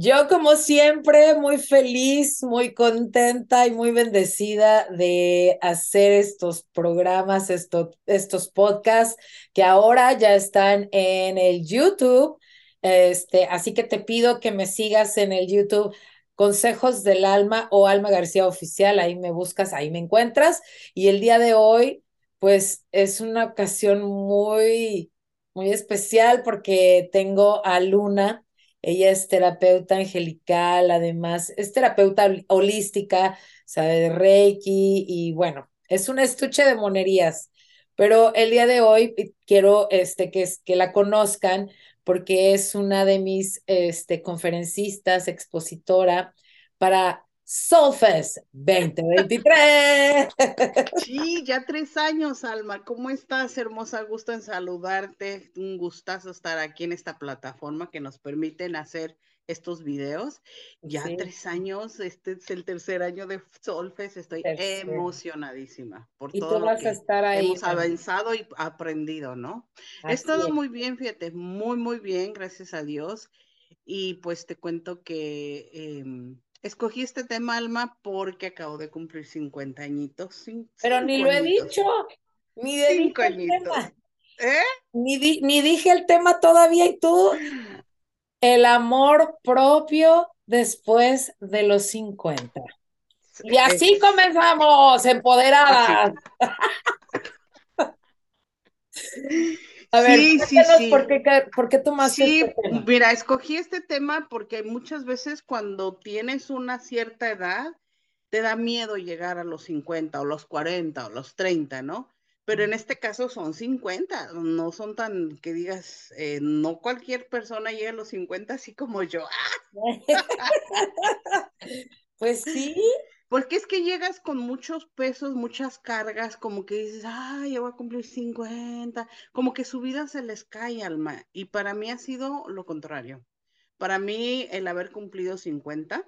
Yo como siempre muy feliz, muy contenta y muy bendecida de hacer estos programas, estos podcasts que ahora ya están en el YouTube. Este, así que te pido que me sigas en el YouTube Consejos del Alma o Alma García Oficial, ahí me buscas, ahí me encuentras. Y el día de hoy, pues es una ocasión muy, muy especial porque tengo a Luna ella es terapeuta angelical, además es terapeuta holística, sabe de Reiki y bueno, es un estuche de monerías. Pero el día de hoy quiero este, que, que la conozcan porque es una de mis este, conferencistas, expositora para Soulfest 2023. Sí, ya tres años, Alma. ¿Cómo estás? Hermosa, gusto en saludarte. Un gustazo estar aquí en esta plataforma que nos permiten hacer estos videos. Ya tres años, este es el tercer año de Solfes, estoy emocionadísima por todo lo que estar ahí, hemos avanzado y aprendido, ¿no? He estado muy bien, fíjate, muy, muy bien, gracias a Dios. Y pues te cuento que em, Escogí este tema, Alma, porque acabo de cumplir 50 añitos. Pero ni lo he dicho, ni de cinco añitos. ¿Eh? Ni, ni dije el tema todavía y tú, el amor propio después de los 50. Y así comenzamos, empoderadas. A ver, sí, sí, sí. ¿por qué, por qué tomaste sí, este tema? Mira, escogí este tema porque muchas veces cuando tienes una cierta edad, te da miedo llegar a los 50 o los 40 o los 30, ¿no? Pero en este caso son 50, no son tan que digas, eh, no cualquier persona llega a los 50 así como yo. pues sí, porque es que llegas con muchos pesos, muchas cargas, como que dices, ay, ya voy a cumplir 50, como que su vida se les cae, alma. Y para mí ha sido lo contrario. Para mí, el haber cumplido 50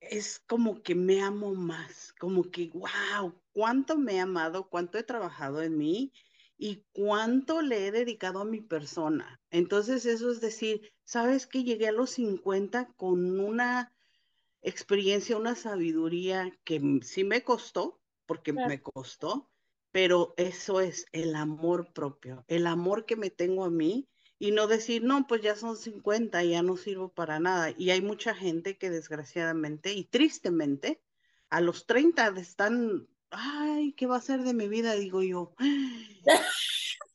es como que me amo más, como que, wow, cuánto me he amado, cuánto he trabajado en mí y cuánto le he dedicado a mi persona. Entonces, eso es decir, ¿sabes que llegué a los 50 con una experiencia, una sabiduría que sí me costó, porque me costó, pero eso es el amor propio, el amor que me tengo a mí y no decir, no, pues ya son 50, ya no sirvo para nada. Y hay mucha gente que desgraciadamente y tristemente a los 30 están, ay, ¿qué va a ser de mi vida? Digo yo.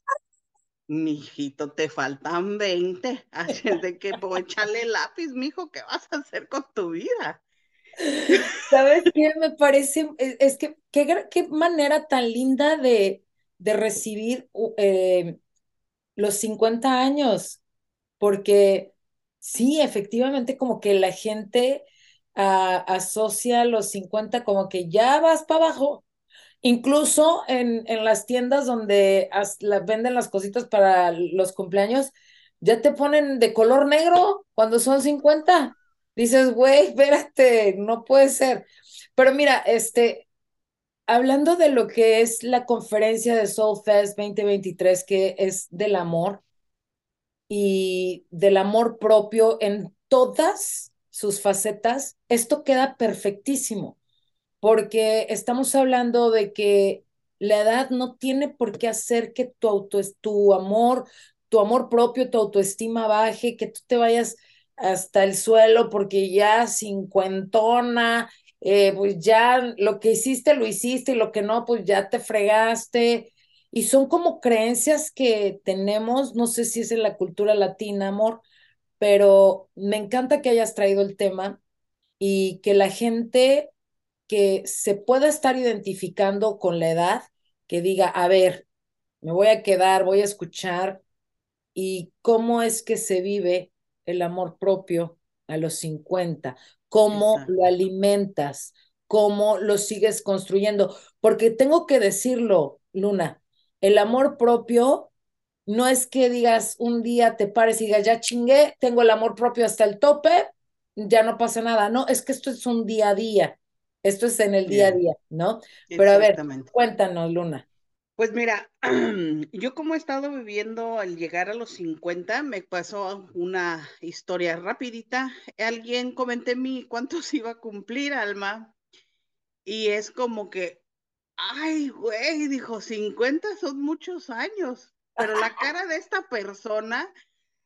Mijito, te faltan 20. Así de que, pues, échale lápiz, mijo, ¿qué vas a hacer con tu vida? ¿Sabes qué? Me parece, e, es que qué, qué manera tan linda de, de recibir eh, los 50 años, porque sí, efectivamente, como que la gente ah, asocia los 50 como que ya vas para abajo, Incluso en, en las tiendas donde la, venden las cositas para los cumpleaños, ya te ponen de color negro cuando son 50. Dices, güey, espérate, no puede ser. Pero mira, este, hablando de lo que es la conferencia de Soul Fest 2023, que es del amor y del amor propio en todas sus facetas, esto queda perfectísimo porque estamos hablando de que la edad no tiene por qué hacer que tu, auto, tu amor, tu amor propio, tu autoestima baje, que tú te vayas hasta el suelo porque ya cincuentona, eh, pues ya lo que hiciste lo hiciste y lo que no, pues ya te fregaste. Y son como creencias que tenemos, no sé si es en la cultura latina, amor, pero me encanta que hayas traído el tema y que la gente que se pueda estar identificando con la edad, que diga, a ver, me voy a quedar, voy a escuchar, y cómo es que se vive el amor propio a los 50, cómo lo alimentas, cómo lo sigues construyendo, porque tengo que decirlo, Luna, el amor propio no es que digas un día te pares y digas, ya chingué, tengo el amor propio hasta el tope, ya no pasa nada, no, es que esto es un día a día. Esto es en el día a día, ¿no? Pero a ver, cuéntanos, Luna. Pues mira, yo como he estado viviendo al llegar a los 50, me pasó una historia rapidita. Alguien comenté mi cuántos iba a cumplir, Alma, y es como que, ay, güey, dijo, 50 son muchos años, pero la cara de esta persona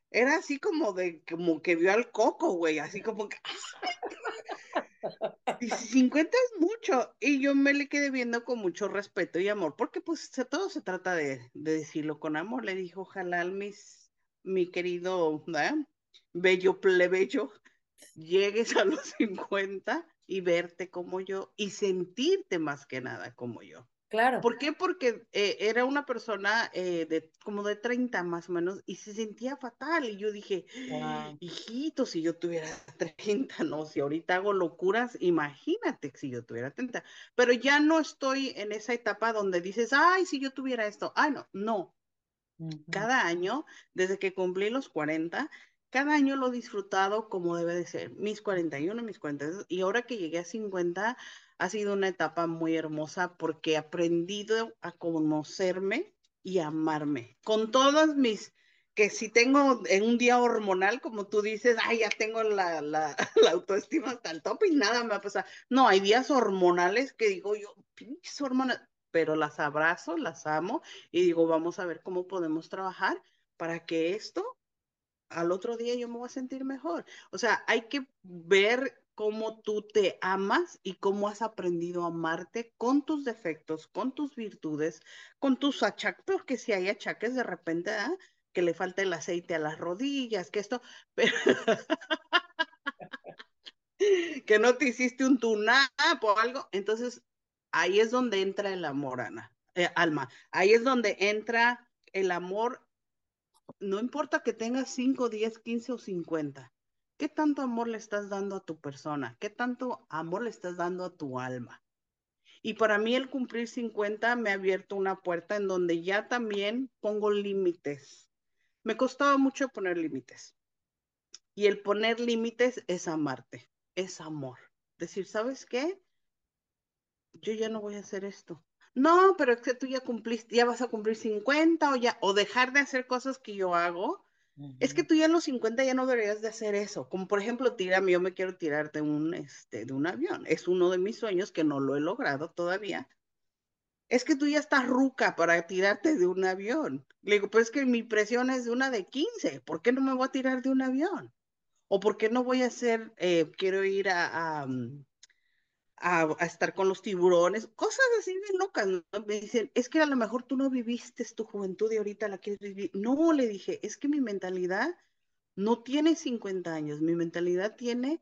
era así como de, como que vio al coco, güey, así como que, y 50 es mucho. Y yo me le quedé viendo con mucho respeto y amor, porque pues todo se trata de, decirlo con amor. Le dijo, ojalá mis, mi querido bello plebeyo, llegues a los 50 y verte como yo y sentirte más que nada como yo. Claro. ¿Por qué? Porque eh, era una persona eh, de como de 30 más o menos y se sentía fatal. Y yo dije, hijito, si yo tuviera 30, no, si ahorita hago locuras, imagínate si yo tuviera 30. Pero ya no estoy en esa etapa donde dices, ay, si yo tuviera esto. Ay, no, no. Cada año, desde que cumplí los 40, cada año lo he disfrutado como debe de ser. Mis 41, mis 42. Y ahora que llegué a 50 ha sido una etapa muy hermosa porque he aprendido a conocerme y amarme con todas mis que si tengo en un día hormonal, como tú dices, ay, ya tengo la, la, la autoestima hasta el top y nada me va a pasar. No, hay días hormonales que digo yo, pinches hormonas, pero las abrazo, las amo y digo, vamos a ver cómo podemos trabajar para que esto al otro día yo me voy a sentir mejor. O sea, hay que ver cómo tú te amas y cómo has aprendido a amarte con tus defectos, con tus virtudes, con tus achaques, porque si hay achaques de repente, ¿ah? que le falta el aceite a las rodillas, que esto, que no te hiciste un tunap o algo, entonces ahí es donde entra el amor, Ana, eh, Alma, ahí es donde entra el amor, no importa que tengas 5, 10, 15 o 50, ¿Qué tanto amor le estás dando a tu persona? ¿Qué tanto amor le estás dando a tu alma? Y para mí el cumplir 50 me ha abierto una puerta en donde ya también pongo límites. Me costaba mucho poner límites. Y el poner límites es amarte, es amor. Decir, ¿sabes qué? Yo ya no voy a hacer esto. No, pero es que tú ya cumpliste, ya vas a cumplir 50 o ya, o dejar de hacer cosas que yo hago es que tú ya en los 50 ya no deberías de hacer eso. Como por ejemplo, tírame, yo me quiero tirar de un, este, de un avión. Es uno de mis sueños que no lo he logrado todavía. Es que tú ya estás ruca para tirarte de un avión. Le digo, pues es que mi presión es de una de 15. ¿Por qué no me voy a tirar de un avión? ¿O por qué no voy a hacer, eh, quiero ir a, mm, a, estar con los tiburones, cosas así de locas. Me dicen, es que a lo mejor tú no viviste tu juventud y ahorita la quieres vivir. No, le dije, es que mi mentalidad no tiene 50 años, mi mentalidad tiene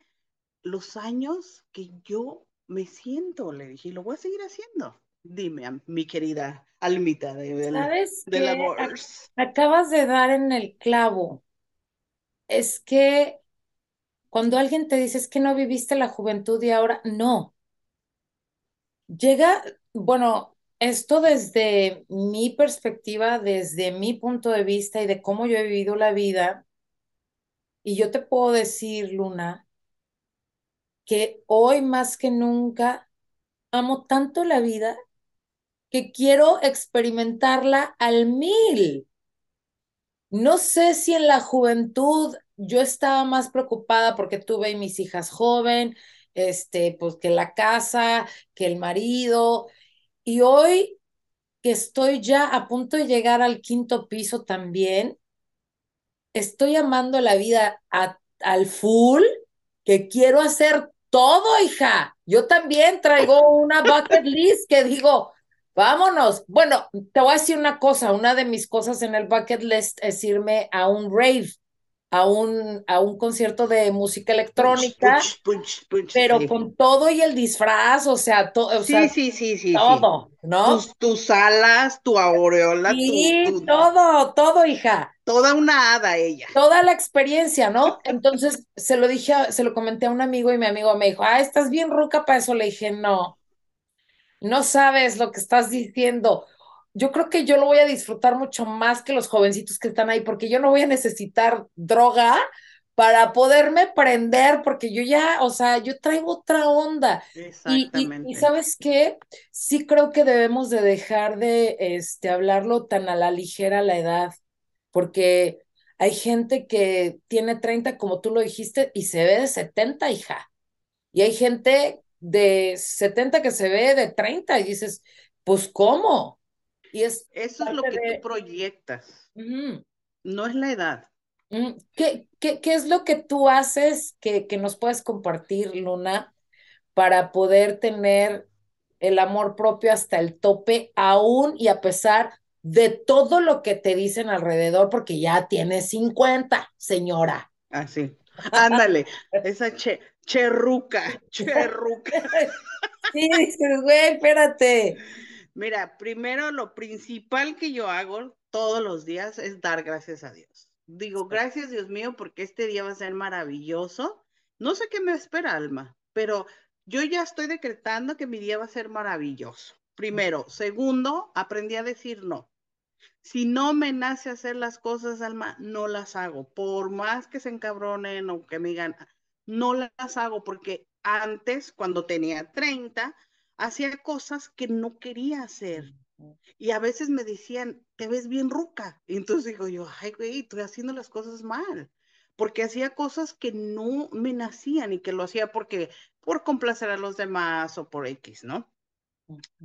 los años que yo me siento, le dije, y lo voy a seguir haciendo. Dime, mi querida almita de, ¿Sabes del amor. Acabas de dar en el clavo. Es que cuando alguien te dice es que no viviste la juventud y ahora, no, Llega, bueno, esto desde mi perspectiva, desde mi punto de vista y de cómo yo he vivido la vida, y yo te puedo decir, Luna, que hoy más que nunca amo tanto la vida que quiero experimentarla al mil. No sé si en la juventud yo estaba más preocupada porque tuve mis hijas joven, este, pues que la casa, que el marido. Y hoy que estoy ya a punto de llegar al quinto piso también, estoy amando la vida al full, que quiero hacer todo, hija. Yo también traigo una bucket list que digo, vámonos. Bueno, te voy a decir una cosa, una de mis cosas en el bucket list es irme a un rave a un, a un concierto de música electrónica, pero con todo y el disfraz, o sea, todo, sí, sí, sí, sí, todo, ¿no? Tus, alas, tu aureola, sí, todo, todo, hija. Toda una hada ella. Toda la experiencia, ¿no? Entonces se lo dije, se lo comenté a un amigo y mi amigo me dijo, ah, estás bien ruca para eso. Le dije, no, no sabes lo que estás diciendo yo creo que yo lo voy a disfrutar mucho más que los jovencitos que están ahí, porque yo no voy a necesitar droga para poderme prender, porque yo ya, o sea, yo traigo otra onda. Y, y, y, Exactamente. ¿sabes qué? Sí creo que debemos de dejar de este, hablarlo tan a la ligera la edad, porque hay gente que tiene 30, como tú lo dijiste, y se ve de 70, hija. Y hay gente de 70 que se ve de 30 y dices, pues, ¿cómo? Y es Eso es lo que tú proyectas, no es la edad. Mm, ¿Qué, qué, qué es lo que tú haces que, que nos puedes compartir, Luna, para poder tener el amor propio hasta el tope, aún y a pesar de todo lo que te dicen alrededor, porque ya tienes 50, señora? Así. Ándale, esa che, cherruca, cherruca. Sí, dices, güey, espérate. Mira, primero lo principal que yo hago todos los días es dar gracias a Dios. Digo, gracias Dios mío, porque este día va a ser maravilloso. No sé qué me espera, Alma, pero yo ya estoy decretando que mi día va a ser maravilloso. Primero. Segundo, aprendí a decir no. Si no me nace hacer las cosas, Alma, no las hago. Por más que se encabronen o que me digan, no las hago porque antes, cuando tenía 30, hacía cosas que no quería hacer. Y a veces me decían, te ves bien ruca. Y entonces digo yo, ay, güey, estoy haciendo las cosas mal. Porque hacía cosas que no me nacían y que lo hacía porque, por complacer a los demás o por X, ¿no?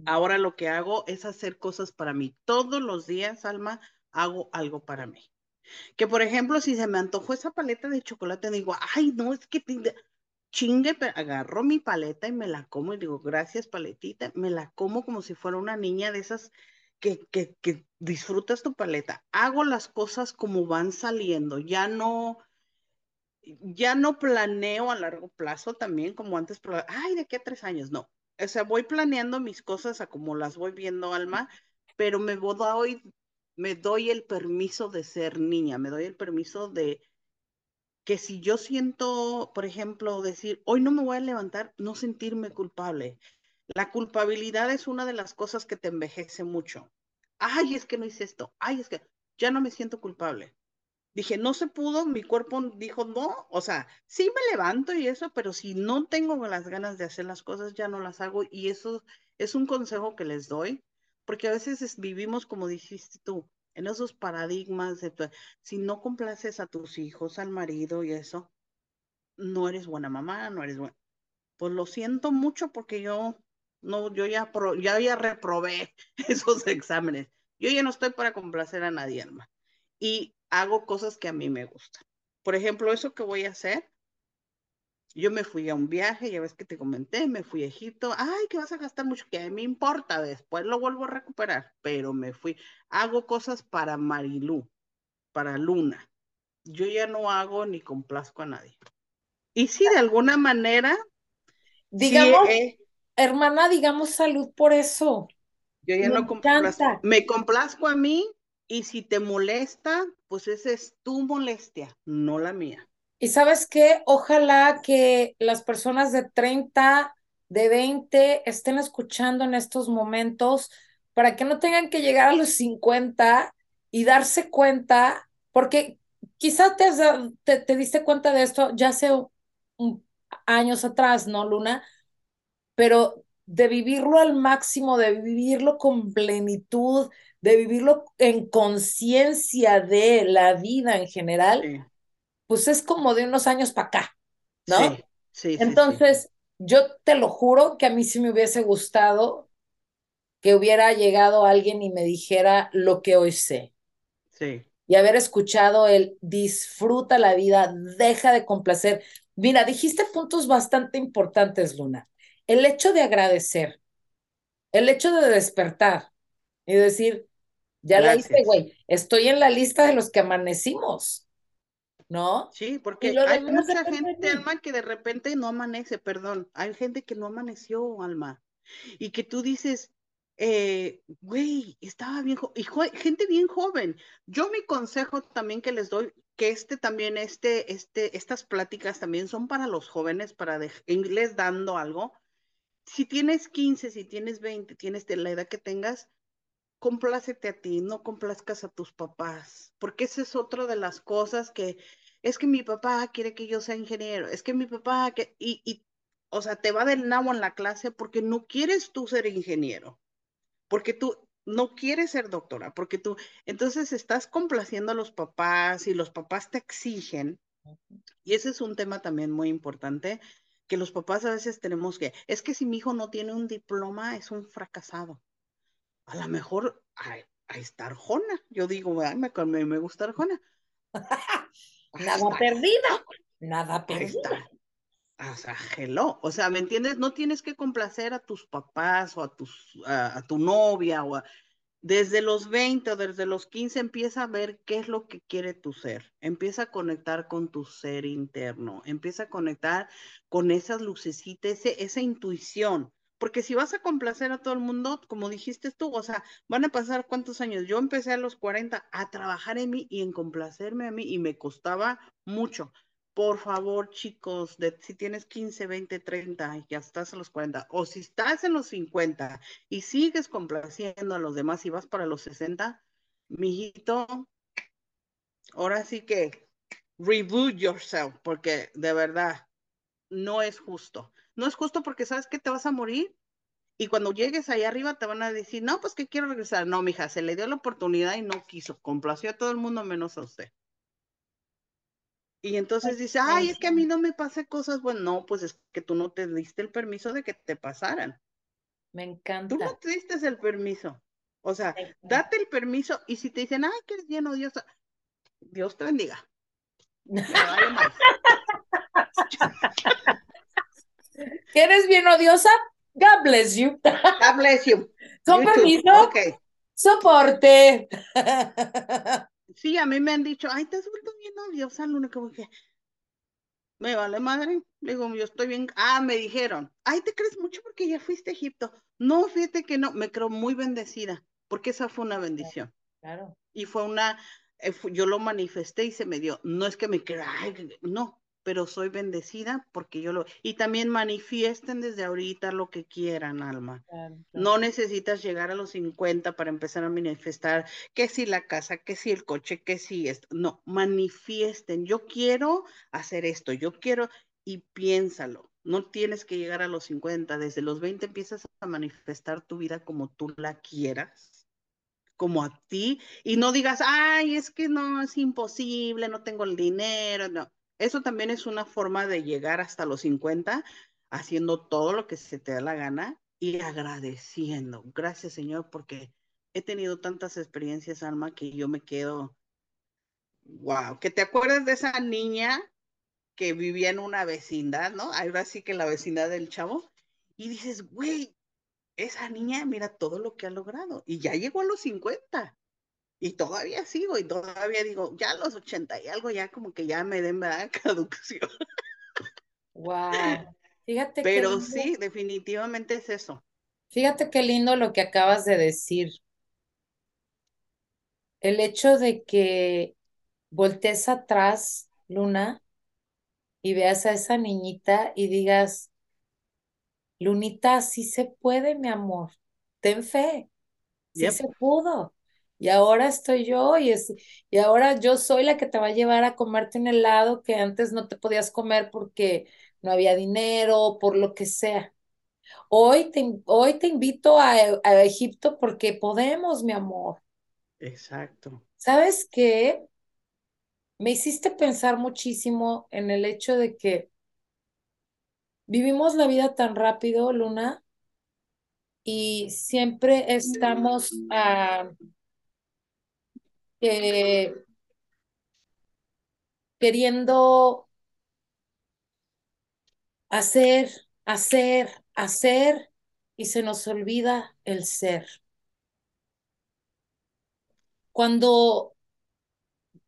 Ahora lo que hago es hacer cosas para mí. Todos los días, Alma, hago algo para mí. Que por ejemplo, si se me antojó esa paleta de chocolate, digo, ay, no, es que chingue, agarro mi paleta y me la como y digo, gracias paletita, me la como como si fuera una niña de esas que, que, que disfrutas tu paleta. Hago las cosas como van saliendo, ya no, ya no planeo a largo plazo también como antes, ay, de qué tres años, no. O sea, voy planeando mis cosas a como las voy viendo, Alma, pero me doy, me doy el permiso de ser niña, me doy el permiso de que si yo siento, por ejemplo, decir, hoy no me voy a levantar, no sentirme culpable. La culpabilidad es una de las cosas que te envejece mucho. Ay, es que no hice esto. Ay, es que ya no me siento culpable. Dije, no se pudo, mi cuerpo dijo no, o sea, sí me levanto y eso, pero si no tengo las ganas de hacer las cosas, ya no las hago y eso es un consejo que les doy, porque a veces vivimos, como dijiste tú, en esos paradigmas de tu, si no complaces a tus hijos, al marido y eso, no eres buena mamá, no eres buena. Pues lo siento mucho porque yo no, yo ya, pro, ya, ya reprobé esos exámenes. Yo ya no estoy para complacer a nadie, hermano. Y hago cosas que a mí me gustan. Por ejemplo, eso que voy a hacer, yo me fui a un viaje, ya ves que te comenté, me fui a Egipto, ay, que vas a gastar mucho, que me importa, después lo vuelvo a recuperar, pero me fui, hago cosas para Marilú, para Luna. Yo ya no hago ni complazco a nadie. Y sí, de alguna manera, digamos, sí, eh, hermana, digamos salud por eso. Yo ya me no complazco, me complazco a mí y si te molesta, pues esa es tu molestia, no la mía. Y sabes qué, ojalá que las personas de 30, de 20 estén escuchando en estos momentos para que no tengan que llegar a los 50 y darse cuenta, porque quizás te, te, te diste cuenta de esto ya hace años atrás, ¿no, Luna? Pero de vivirlo al máximo, de vivirlo con plenitud, de vivirlo en conciencia de la vida en general. Pues es como de unos años para acá, ¿no? Sí, sí, Entonces, sí, yo te lo juro que a mí sí me hubiese gustado que hubiera llegado alguien y me dijera lo que hoy sé. Sí. Y haber escuchado el disfruta la vida, deja de complacer. Mira, dijiste puntos bastante importantes, Luna. El hecho de agradecer, el hecho de despertar y decir, ya Gracias. la hice, güey, estoy en la lista de los que amanecimos, ¿no? Sí, porque hay mucha gente, Alma, que de repente no amanece, perdón, hay gente que no amaneció, Alma, y que tú dices, eh, güey, estaba bien, y gente bien joven. Yo mi consejo también que les doy, que este también, este, este, estas pláticas también son para los jóvenes, para irles dando algo. Si tienes 15, si tienes 20, tienes de la edad que tengas, complácete a ti, no complazcas a tus papás, porque esa es otra de las cosas que, es que mi papá quiere que yo sea ingeniero, es que mi papá, que, y, y, o sea, te va del nabo en la clase porque no quieres tú ser ingeniero, porque tú no quieres ser doctora, porque tú, entonces estás complaciendo a los papás y los papás te exigen, y ese es un tema también muy importante, que los papás a veces tenemos que, es que si mi hijo no tiene un diploma, es un fracasado. A lo mejor a, a estar Arjona, yo digo, me, me, me gusta Arjona. nada perdido, nada perdido. O sea, hello. O sea, ¿me entiendes? No tienes que complacer a tus papás o a, tus, a, a tu novia o a, desde los 20 o desde los 15 empieza a ver qué es lo que quiere tu ser. Empieza a conectar con tu ser interno. Empieza a conectar con esas lucecitas, ese, esa intuición. Porque si vas a complacer a todo el mundo, como dijiste tú, o sea, van a pasar cuántos años. Yo empecé a los 40 a trabajar en mí y en complacerme a mí y me costaba mucho. Por favor, chicos, si tienes 15, 20, 30 y ya estás a los 40, o si estás en los 50 y sigues complaciendo a los demás y vas para los 60, mijito, ahora sí que reboot yourself, porque de verdad no es justo. No es justo porque sabes que te vas a morir y cuando llegues ahí arriba te van a decir, no, pues que quiero regresar. No, mija, se le dio la oportunidad y no quiso. Complació a todo el mundo menos a usted. Y entonces dice, ay, es que a mí no me pasa cosas. Bueno, no, pues es que tú no te diste el permiso de que te pasaran. Me encanta. Tú no te diste el permiso. O sea, date el permiso y si te dicen, ay, que eres bien odiosa, Dios te bendiga. ¿Que eres bien odiosa? God bless you. God bless you. Con permiso. Ok. Soporte. Sí, a mí me han dicho, ay, te has vuelto bien odiosa, Luna, como que me vale madre. Le digo, yo estoy bien. Ah, me dijeron, ay, te crees mucho porque ya fuiste a Egipto. No, fíjate que no, me creo muy bendecida, porque esa fue una bendición. Claro. Y fue una, eh, yo lo manifesté y se me dio. No es que me crea, ay, no, pero soy bendecida porque yo lo... Y también manifiesten desde ahorita lo que quieran, alma. Claro, claro. No necesitas llegar a los 50 para empezar a manifestar que si la casa, que si el coche, que si esto. No, manifiesten. Yo quiero hacer esto, yo quiero y piénsalo. No tienes que llegar a los 50. Desde los 20 empiezas a manifestar tu vida como tú la quieras como a ti y no digas, ay, es que no, es imposible, no tengo el dinero, no eso también es una forma de llegar hasta los 50 haciendo todo lo que se te da la gana y agradeciendo. Gracias, Señor, porque he tenido tantas experiencias, Alma, que yo me quedo, wow, que te acuerdas de esa niña que vivía en una vecindad, ¿no? Ahora sí que la vecindad del chavo, y dices, güey, esa niña, mira todo lo que ha logrado, y ya llegó a los 50 y todavía sigo y todavía digo, ya los 80 y algo ya como que ya me den ¿verdad? caducción. Wow. Fíjate Pero sí, definitivamente es eso. Fíjate qué lindo lo que acabas de decir. El hecho de que voltees atrás, Luna, y veas a esa niñita y digas, Lunita, sí se puede, mi amor. Ten fe. Sí se pudo y ahora estoy yo y, es, y ahora yo soy la que te va a llevar a comerte un helado que antes no te podías comer porque no había dinero, por lo que sea. Hoy te, hoy te invito a, a Egipto porque podemos, mi amor. Exacto. ¿Sabes qué? Me hiciste pensar muchísimo en el hecho de que vivimos la vida tan rápido, Luna, y siempre estamos a queriendo hacer, hacer, hacer y se nos olvida el ser. Cuando,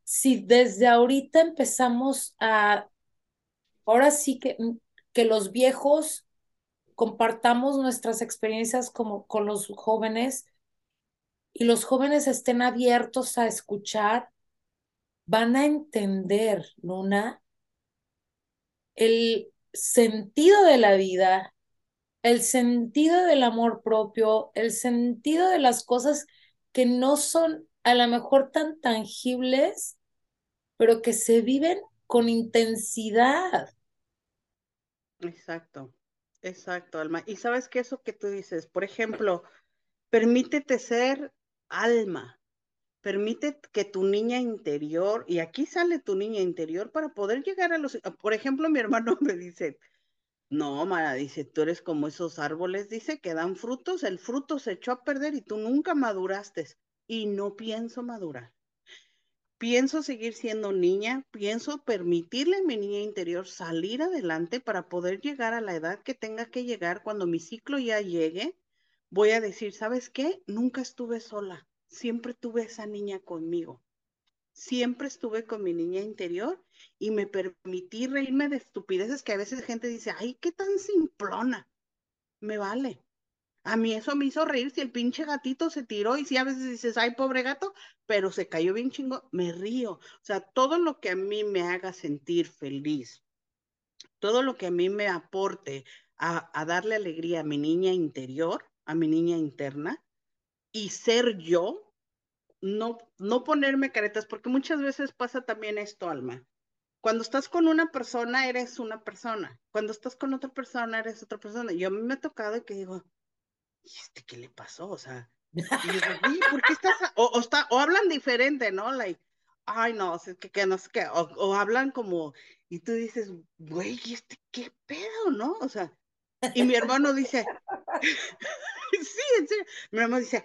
si desde ahorita empezamos a, ahora sí que, que los viejos compartamos nuestras experiencias como con los jóvenes, y los jóvenes estén abiertos a escuchar, van a entender, Luna, el sentido de la vida, el sentido del amor propio, el sentido de las cosas que no son a lo mejor tan tangibles, pero que se viven con intensidad. Exacto, exacto, Alma. Y sabes que eso que tú dices, por ejemplo, permítete ser alma, permite que tu niña interior, y aquí sale tu niña interior para poder llegar a los, por ejemplo, mi hermano me dice, no, Mara, dice, tú eres como esos árboles, dice, que dan frutos, el fruto se echó a perder y tú nunca maduraste. Y no pienso madurar. Pienso seguir siendo niña, pienso permitirle a mi niña interior salir adelante para poder llegar a la edad que tenga que llegar cuando mi ciclo ya llegue. Voy a decir, ¿sabes qué? Nunca estuve sola, siempre tuve esa niña conmigo siempre estuve con mi niña interior y me permití reírme de estupideces que a veces gente dice, ay, qué tan simplona. Me vale. A mí eso me hizo reír si el pinche gatito se tiró y si a veces dices, ay, pobre gato, pero se cayó bien chingo, me río. O sea, todo lo que a mí me haga sentir feliz, todo lo que a mí me aporte a, a darle alegría a mi niña interior, a mi niña interna, y ser yo, no, no ponerme caretas, porque muchas veces pasa también esto, Alma. Cuando estás con una persona, eres una persona. Cuando estás con otra persona, eres otra persona. Y a mí me ha tocado que digo, ¿y este qué le pasó? O sea, y ¿por qué estás? O, está, o hablan diferente, ¿no? Like, ay, no, es que, que no sé qué. O, o, hablan como, y tú dices, güey, ¿y este qué pedo, no? O sea, y mi hermano dice, sí, en serio. Mi hermano dice,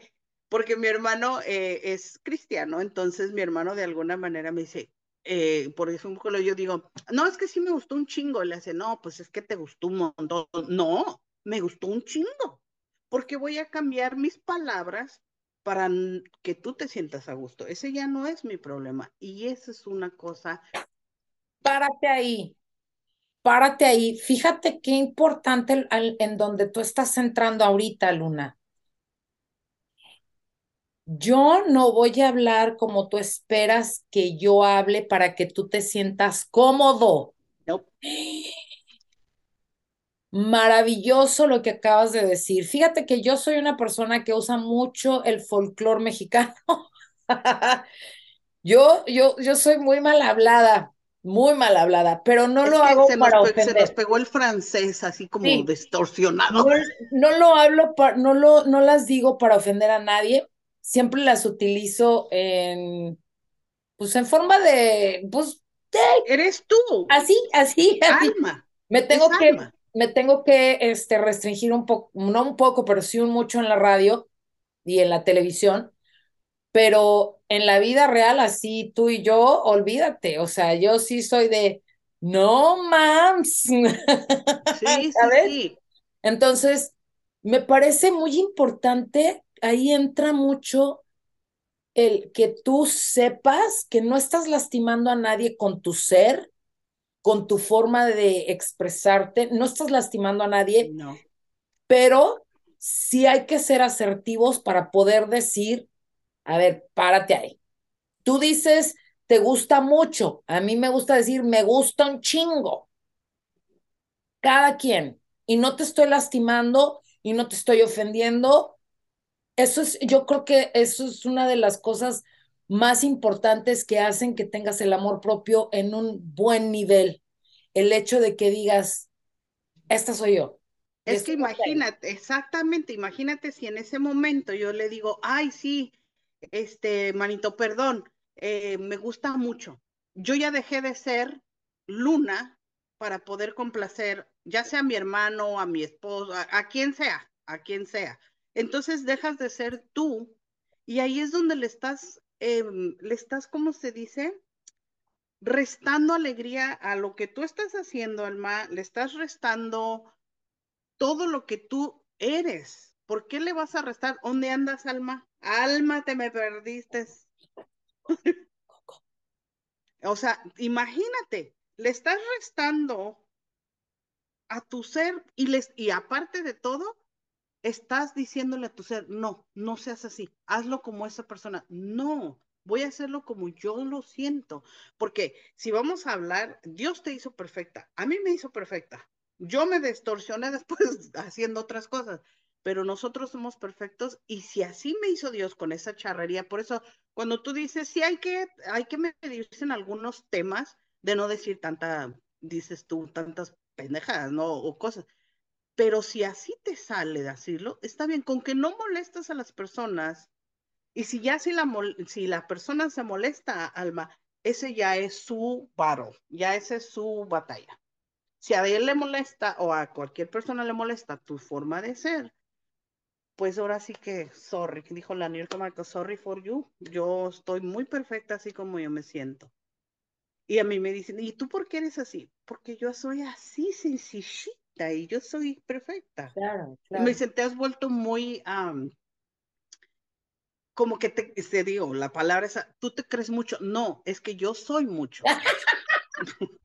porque mi hermano eh, es cristiano, entonces mi hermano de alguna manera me dice, eh, por ejemplo, yo digo, no, es que sí me gustó un chingo, le hace, no, pues es que te gustó un montón, no, me gustó un chingo, porque voy a cambiar mis palabras para que tú te sientas a gusto. Ese ya no es mi problema y esa es una cosa. Párate ahí, párate ahí. Fíjate qué importante en donde tú estás entrando ahorita, Luna yo no voy a hablar como tú esperas que yo hable para que tú te sientas cómodo. Maravilloso lo que acabas de decir. Fíjate que yo soy una persona que usa mucho el folclore mexicano. yo, yo, yo soy muy mal hablada, muy mal hablada, pero no lo hago para ofender. Se nos pegó el francés así como distorsionado. No, no, lo hablo, no, lo, no las digo para ofender a nadie, siempre las utilizo en, pues en forma de, pues, eres tú. Así, así, Alma. Me tengo que, me tengo que este, restringir un poco, no un poco, pero sí un mucho en la radio y en la televisión, pero en la vida real, así tú y yo, olvídate, o sea, yo sí soy de, no mams. Sí, ¿sabes? sí. Entonces, me parece muy importante ahí entra mucho el que tú sepas que no estás lastimando a nadie con tu ser, con tu forma de expresarte, no estás lastimando a nadie, no. pero sí hay que ser asertivos para poder decir, a ver, párate ahí. Tú dices, te gusta mucho, a mí me gusta decir, me gusta un chingo. Cada quien. Y no te estoy lastimando y no te estoy ofendiendo eso es, yo creo que eso es una de las cosas más importantes que hacen que tengas el amor propio en un buen nivel. El hecho de que digas, esta soy yo. Es que imagínate, exactamente, imagínate si en ese momento yo le digo, ay, sí, este, manito, perdón, eh, me gusta mucho. Yo ya dejé de ser Luna para poder complacer, ya sea a mi hermano, a mi esposo, a quien sea, a quien sea entonces dejas de ser tú y ahí es donde le estás, em, le estás, ¿cómo se dice? Restando alegría a lo que tú estás haciendo, Alma, le estás restando todo lo que tú eres. ¿Por qué le vas a restar? ¿Dónde andas, Alma? Alma, te me perdiste. o sea, imagínate, le estás restando a tu ser y, les, y aparte de todo, estás diciéndole a tu ser, no, no seas así, hazlo como esa persona. No, voy a hacerlo como yo lo siento. Porque si vamos a hablar, Dios te hizo perfecta, a mí me hizo perfecta. Yo me distorsioné después haciendo otras cosas, pero nosotros somos perfectos y si así me hizo Dios con esa charrería, por eso cuando tú dices, sí hay que, hay que medirse en algunos temas, de no decir tanta, dices tú, tantas pendejadas, ¿no? O cosas. Pero si así te sale decirlo, está bien, con que no molestas a las personas. Y si ya si la, si persona se molesta, Alma, ese ya es su paro, ya esa es su batalla. Si a él le molesta o a cualquier persona le molesta tu forma de ser, pues ahora sí que, sorry, dijo la New York Marco, sorry for you. Yo estoy muy perfecta así como yo me siento. Y a mí me dicen, ¿y tú por qué eres así? Porque yo soy así sencillita y yo soy perfecta. Claro, claro. me dicen, te has vuelto muy, como que te, te, digo, la palabra esa, tú te crees mucho. No, es que yo soy mucho.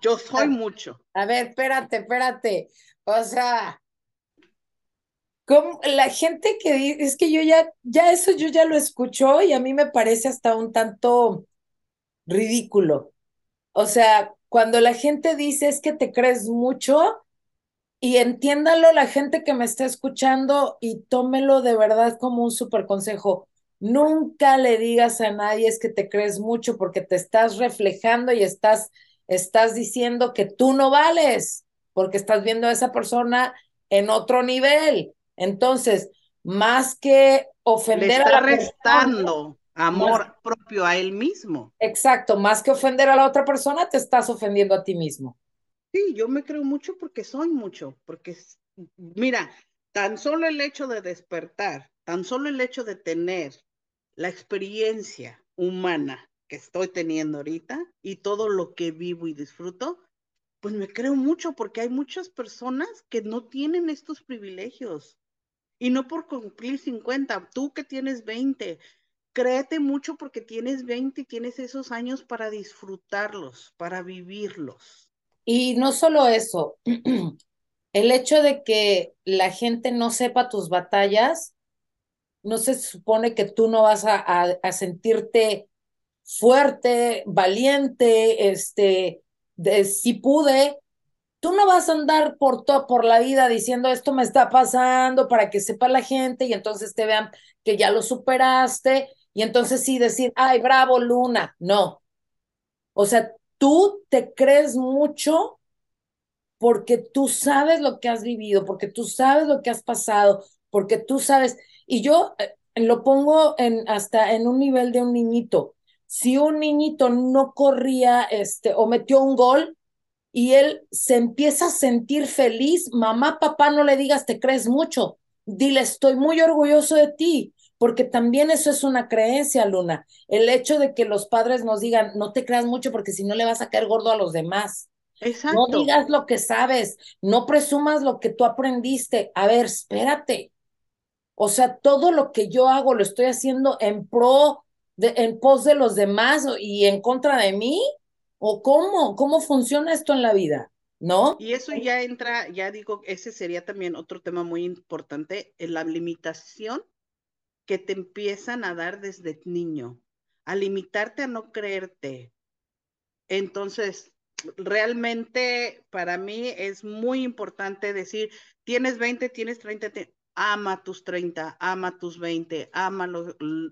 yo soy mucho. A ver, espérate, espérate. O sea, la gente que dice, es que yo ya, ya eso yo ya lo escucho y a mí me parece hasta un tanto ridículo. O sea, cuando la gente dice es que te crees mucho, y entiéndalo la gente que me está escuchando y tómelo de verdad como un super consejo. Nunca le digas a nadie es que te crees mucho porque te estás reflejando y estás, estás diciendo que tú no vales porque estás viendo a esa persona en otro nivel. Entonces, más que ofender a la restando amor propio a él mismo. Exacto, más que ofender a la otra persona, te estás ofendiendo a ti mismo. Sí, yo me creo mucho porque soy mucho, porque mira, tan solo el hecho de despertar, tan solo el hecho de tener la experiencia humana que estoy teniendo ahorita y todo lo que vivo y disfruto, pues me creo mucho porque hay muchas personas que no tienen estos privilegios. Y no por cumplir 50, tú que tienes 20, créete mucho porque tienes 20 y tienes esos años para disfrutarlos, para vivirlos. Y no solo eso, el hecho de que la gente no sepa tus batallas, no se supone que tú no vas a, sentirte fuerte, valiente, este, de, si pude, tú no vas a andar por, por la vida diciendo esto me está pasando para que sepa la gente y entonces te vean que ya lo superaste y entonces sí decir, ay, bravo, Luna, no. O sea, tú te crees mucho porque tú sabes lo que has vivido, porque tú sabes lo que has pasado, porque tú sabes, y yo eh, lo pongo en, hasta en un nivel de un niñito. Si un niñito no corría este, o metió un gol y él se empieza a sentir feliz, mamá, papá, no le digas te crees mucho, dile estoy muy orgulloso de ti, porque también eso es una creencia, Luna. El hecho de que los padres nos digan, no te creas mucho porque si no le vas a caer gordo a los demás. Exacto. No digas lo que sabes, no presumas lo que tú aprendiste. A ver, espérate. O sea, todo lo que yo hago lo estoy haciendo en pro, de, en pos de los demás y en contra de mí. ¿O cómo? ¿Cómo funciona esto en la vida? ¿No? Y eso ya entra, ya digo, ese sería también otro tema muy importante, en la limitación que te empiezan a dar desde niño, a limitarte a no creerte. Entonces, realmente para mí es muy importante decir, tienes 20, tienes 30, ama tus 30, ama tus 20, ama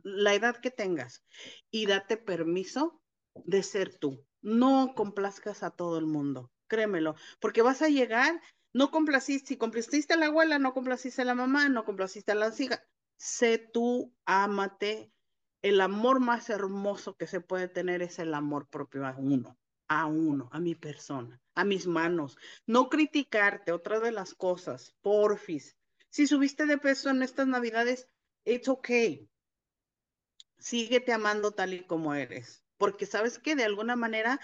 la edad que tengas y date permiso de ser tú. No complazcas a todo el mundo, créemelo, porque vas a llegar, no complaciste, si complaciste a la abuela, no complaciste a la mamá, no complaciste a la hija, sé tú, ámate. El amor más hermoso que se puede tener es el amor propio a uno, a uno, a mi persona, a mis manos. No criticarte, otra de las cosas, porfis. Si subiste de peso en estas navidades, it's okay. Síguete amando tal y como eres, porque sabes que de alguna manera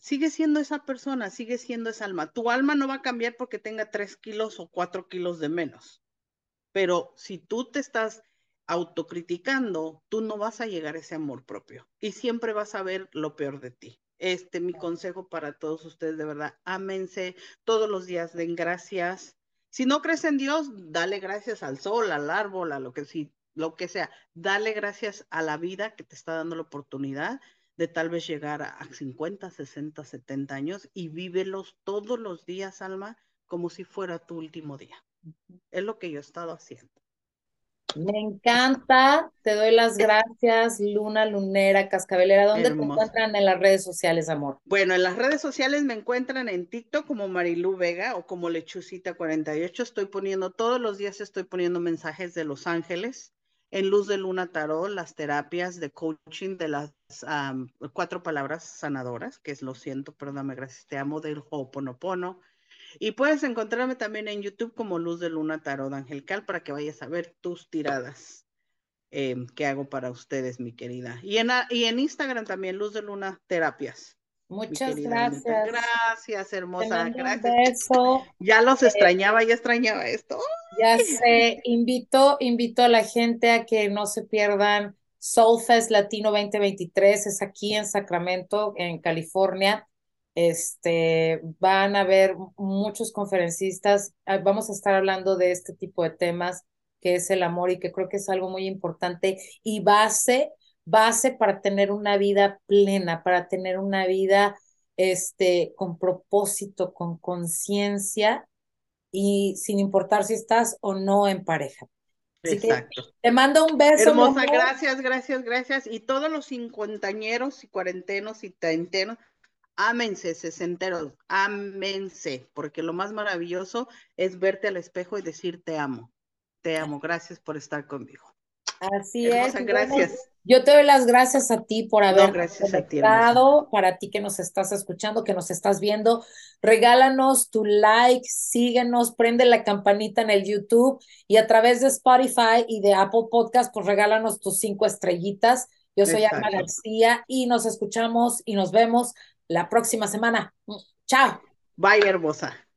sigue siendo esa persona, sigue siendo esa alma. Tu alma no va a cambiar porque tenga tres kilos o cuatro kilos de menos. Pero si tú te estás autocriticando, tú no vas a llegar a ese amor propio y siempre vas a ver lo peor de ti. Este, mi consejo para todos ustedes, de verdad, ámense todos los días, den gracias. Si no crees en Dios, dale gracias al sol, al árbol, a lo que, sí, lo que sea. Dale gracias a la vida que te está dando la oportunidad de tal vez llegar a 50, 60, 70 años y vívelos todos los días, alma, como si fuera tu último día. Es lo que yo he estado haciendo. Me encanta, te doy las gracias, Luna Lunera, Cascabelera. ¿Dónde te encuentran en las redes sociales, amor? Bueno, en las redes sociales me encuentran en TikTok como Marilu Vega o como Lechucita48. Estoy poniendo, todos los días estoy poniendo mensajes de Los Ángeles en Luz de Luna Tarot, las terapias de coaching de las cuatro palabras sanadoras, que es lo siento, perdóname, gracias, te amo, del Ho'oponopono. Y puedes encontrarme también en YouTube como Luz de Luna Tarot Angelical para que vayas a ver tus tiradas eh, que hago para ustedes, mi querida. Y en, y en Instagram también, Luz de Luna Terapias. Muchas gracias. Gracias, hermosa. Gracias. Un beso. Ya los extrañaba, ya extrañaba esto. Ya sé, invito, invito a la gente a que no se pierdan Soulfest Latino 2023, es aquí en Sacramento, en California. Este, van a haber muchos conferencistas, ah, vamos a estar hablando de este tipo de temas, que es el amor y que creo que es algo muy importante y base, base para tener una vida plena, para tener una vida este, con propósito, con conciencia y sin importar si estás o no en pareja. Así Exacto. Que te mando un beso. Hermosa, gracias, gracias, gracias. Y todos los cincuentañeros y cuarentenos y treintenos, ámense, sesenteros, ámense, porque lo más maravilloso es verte al espejo y decir te amo, te amo, gracias por estar conmigo. Así es. Gracias. Yo te doy las gracias a ti por haber no, para ti que nos estás escuchando, que nos estás viendo. Regálanos tu like, síguenos, prende la campanita en el YouTube y a través de Spotify y de Apple Podcast, pues regálanos tus cinco estrellitas. Yo soy Alma García y nos escuchamos y nos vemos la próxima semana. Chao. Bye, hermosa.